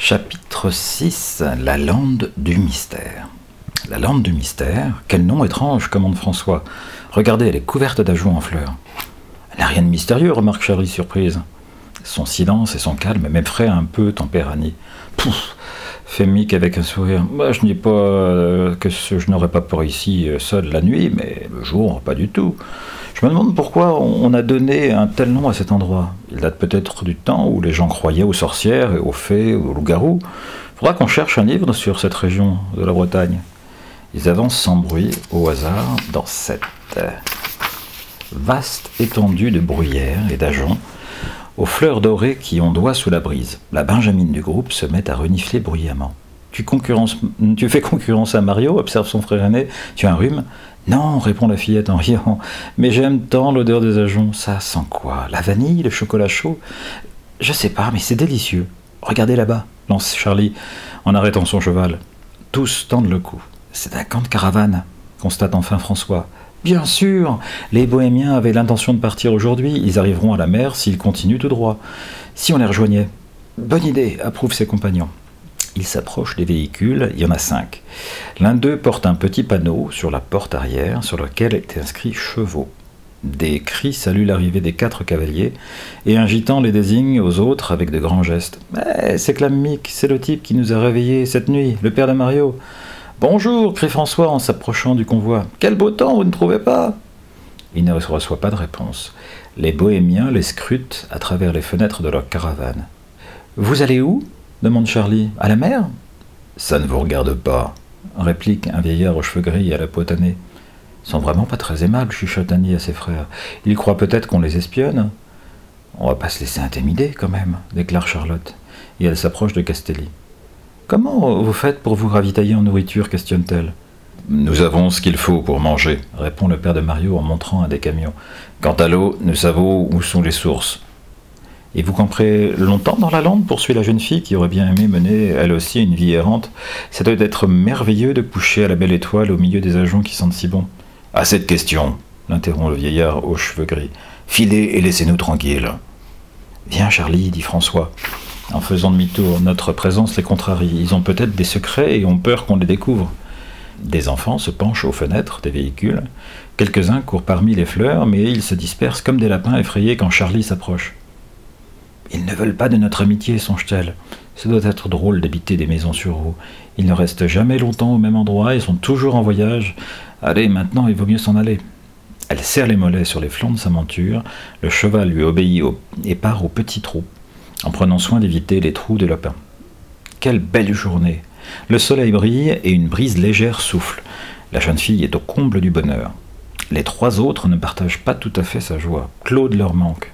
Chapitre 6 La lande du mystère. La lande du mystère Quel nom étrange, commande François. Regardez, elle est couverte d'ajoux en fleurs. Elle n'a rien de mystérieux, remarque Charlie surprise. Son silence et son calme m'effraient un peu Tempérani. Pouf fait Mick avec un sourire. Bah, je dis pas euh, que je n'aurais pas peur ici euh, seul la nuit, mais le jour, pas du tout. Je me demande pourquoi on a donné un tel nom à cet endroit. Il date peut-être du temps où les gens croyaient aux sorcières, et aux fées, aux loups-garous. Il faudra qu'on cherche un livre sur cette région de la Bretagne. Ils avancent sans bruit, au hasard, dans cette vaste étendue de bruyères et d'ajoncs, aux fleurs dorées qui ondoient sous la brise. La benjamine du groupe se met à renifler bruyamment. Tu fais concurrence à Mario observe son frère aîné. Tu as un rhume non, répond la fillette en riant, mais j'aime tant l'odeur des ajoncs. Ça sent quoi? La vanille, le chocolat chaud? Je sais pas, mais c'est délicieux. Regardez là-bas, lance Charlie en arrêtant son cheval. Tous tendent le cou. C'est un camp de caravane, constate enfin François. Bien sûr, les bohémiens avaient l'intention de partir aujourd'hui. Ils arriveront à la mer s'ils continuent tout droit. Si on les rejoignait. Bonne idée, approuvent ses compagnons. Il s'approche des véhicules, il y en a cinq. L'un d'eux porte un petit panneau sur la porte arrière sur lequel est inscrit chevaux. Des cris saluent l'arrivée des quatre cavaliers, et un gitan les désigne aux autres avec de grands gestes. Eh, s'éclame Mick, c'est le type qui nous a réveillés cette nuit, le père de Mario. Bonjour, crie François en s'approchant du convoi. Quel beau temps, vous ne trouvez pas? Il ne reçoit pas de réponse. Les bohémiens les scrutent à travers les fenêtres de leur caravane. Vous allez où? Demande Charlie. À la mer? Ça ne vous regarde pas, réplique un vieillard aux cheveux gris et à la peau tannée. Ils sont vraiment pas très aimables, chuchote Annie à ses frères. Ils croient peut-être qu'on les espionne. On va pas se laisser intimider quand même, déclare Charlotte, et elle s'approche de Castelli. Comment vous faites pour vous ravitailler en nourriture? questionne-t-elle. Nous avons ce qu'il faut pour manger, répond le père de Mario en montrant un des camions. Quant à l'eau, nous savons où sont les sources. Et vous camperez longtemps dans la lande poursuit la jeune fille qui aurait bien aimé mener elle aussi une vie errante. Ça doit être merveilleux de coucher à la belle étoile au milieu des ajoncs qui sentent si bon. À cette question, l'interrompt le vieillard aux cheveux gris. Filez et laissez-nous tranquilles. Viens, Charlie, dit François. En faisant demi-tour, notre présence les contrarie. Ils ont peut-être des secrets et ont peur qu'on les découvre. Des enfants se penchent aux fenêtres des véhicules. Quelques-uns courent parmi les fleurs, mais ils se dispersent comme des lapins effrayés quand Charlie s'approche. Ils ne veulent pas de notre amitié, songe-t-elle. Ce doit être drôle d'habiter des maisons sur roues. Ils ne restent jamais longtemps au même endroit et sont toujours en voyage. Allez, maintenant, il vaut mieux s'en aller. Elle serre les mollets sur les flancs de sa monture, le cheval lui obéit et part au petit trou, en prenant soin d'éviter les trous de lapin. Quelle belle journée Le soleil brille et une brise légère souffle. La jeune fille est au comble du bonheur. Les trois autres ne partagent pas tout à fait sa joie. Claude leur manque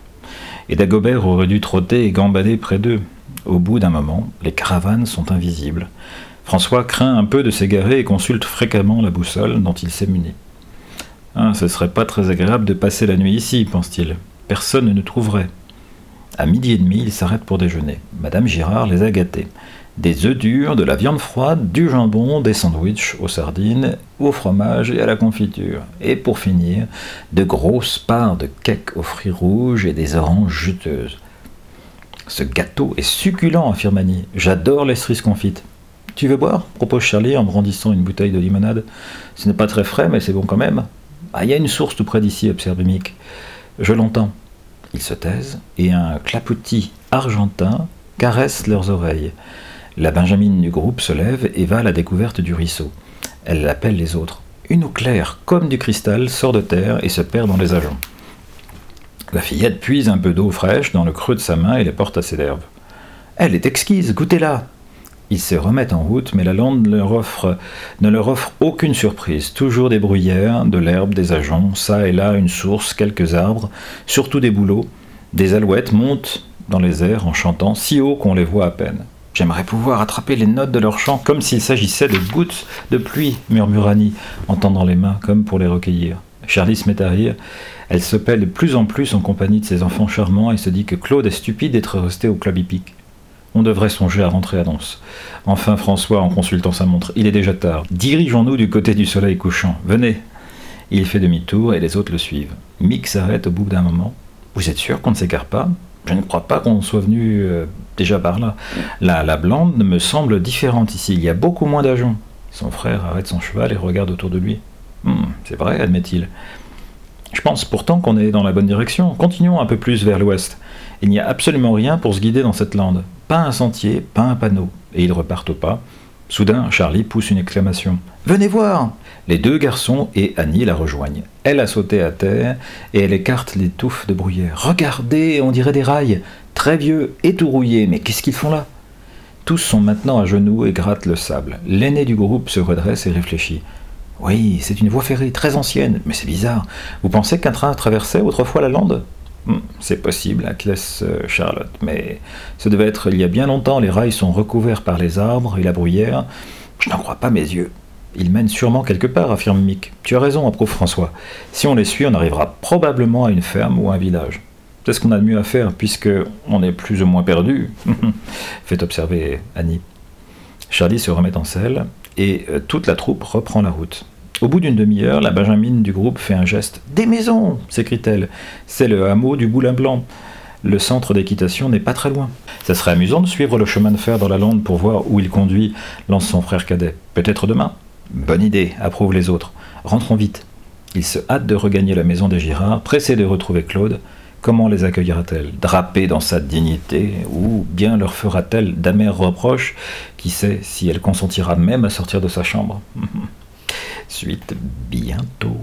et Dagobert aurait dû trotter et gambader près d'eux. Au bout d'un moment, les caravanes sont invisibles. François craint un peu de s'égarer et consulte fréquemment la boussole dont il s'est muni. Ah, ce serait pas très agréable de passer la nuit ici, pense-t-il. Personne ne nous trouverait. À midi et demi, il s'arrête pour déjeuner. Madame Girard les a gâtés des œufs durs, de la viande froide, du jambon, des sandwichs aux sardines, au fromage et à la confiture. Et pour finir, de grosses parts de cake aux fruits rouges et des oranges juteuses. Ce gâteau est succulent, affirme Annie. J'adore les cerises confites. Tu veux boire? propose Charlie en brandissant une bouteille de limonade. Ce n'est pas très frais, mais c'est bon quand même. Ah, il y a une source tout près d'ici, observe Mick. Je l'entends. Ils se taisent et un clapotis argentin caresse leurs oreilles. La Benjamine du groupe se lève et va à la découverte du ruisseau. Elle appelle les autres. Une eau claire, comme du cristal, sort de terre et se perd dans les ajoncs. La fillette puise un peu d'eau fraîche dans le creux de sa main et les porte à ses lèvres. Elle est exquise, goûtez-la Ils se remettent en route, mais la lande ne leur offre aucune surprise. Toujours des bruyères, de l'herbe, des ajoncs, ça et là une source, quelques arbres, surtout des bouleaux. Des alouettes montent dans les airs en chantant si haut qu'on les voit à peine. J'aimerais pouvoir attraper les notes de leur chant comme s'il s'agissait de gouttes de pluie, murmure Annie, en tendant les mains comme pour les recueillir. Charlie se met à rire. Elle se paie de plus en plus en compagnie de ses enfants charmants et se dit que Claude est stupide d'être resté au club hippique. On devrait songer à rentrer à Danse. Enfin François en consultant sa montre. Il est déjà tard. Dirigeons-nous du côté du soleil couchant. Venez. Il fait demi-tour et les autres le suivent. Mick s'arrête au bout d'un moment. Vous êtes sûr qu'on ne s'écarte pas? Je ne crois pas qu'on soit venu euh, déjà par là. La, la blonde me semble différente ici. Il y a beaucoup moins d'agents. Son frère arrête son cheval et regarde autour de lui. Hmm, c'est vrai, admet-il. Je pense pourtant qu'on est dans la bonne direction. Continuons un peu plus vers l'ouest. Il n'y a absolument rien pour se guider dans cette lande. Pas un sentier, pas un panneau. Et ils repartent au pas. Soudain, Charlie pousse une exclamation. Venez voir Les deux garçons et Annie la rejoignent. Elle a sauté à terre et elle écarte les touffes de bruyère. Regardez, on dirait des rails. Très vieux et tout rouillés. Mais qu'est-ce qu'ils font là? Tous sont maintenant à genoux et grattent le sable. L'aîné du groupe se redresse et réfléchit. Oui, c'est une voie ferrée très ancienne, mais c'est bizarre. Vous pensez qu'un train traversait autrefois la lande? C'est possible, acquiesce euh, Charlotte, mais ce devait être il y a bien longtemps, les rails sont recouverts par les arbres et la bruyère. Je n'en crois pas mes yeux. Ils mènent sûrement quelque part, affirme Mick. Tu as raison, approuve François. Si on les suit, on arrivera probablement à une ferme ou à un village. C'est ce qu'on a de mieux à faire, puisque on est plus ou moins perdu, fait observer Annie. Charlie se remet en selle, et euh, toute la troupe reprend la route. Au bout d'une demi-heure, la Benjamine du groupe fait un geste. Des maisons s'écrie-t-elle. C'est le hameau du Boulin Blanc. Le centre d'équitation n'est pas très loin. Ça serait amusant de suivre le chemin de fer dans la lande pour voir où il conduit, lance son frère cadet. Peut-être demain. Bonne idée, approuvent les autres. Rentrons vite. Il se hâte de regagner la maison des Girards, pressé de retrouver Claude. Comment les accueillera-t-elle? Drapée dans sa dignité Ou bien leur fera-t-elle d'amers reproches? Qui sait si elle consentira même à sortir de sa chambre? Suite bientôt.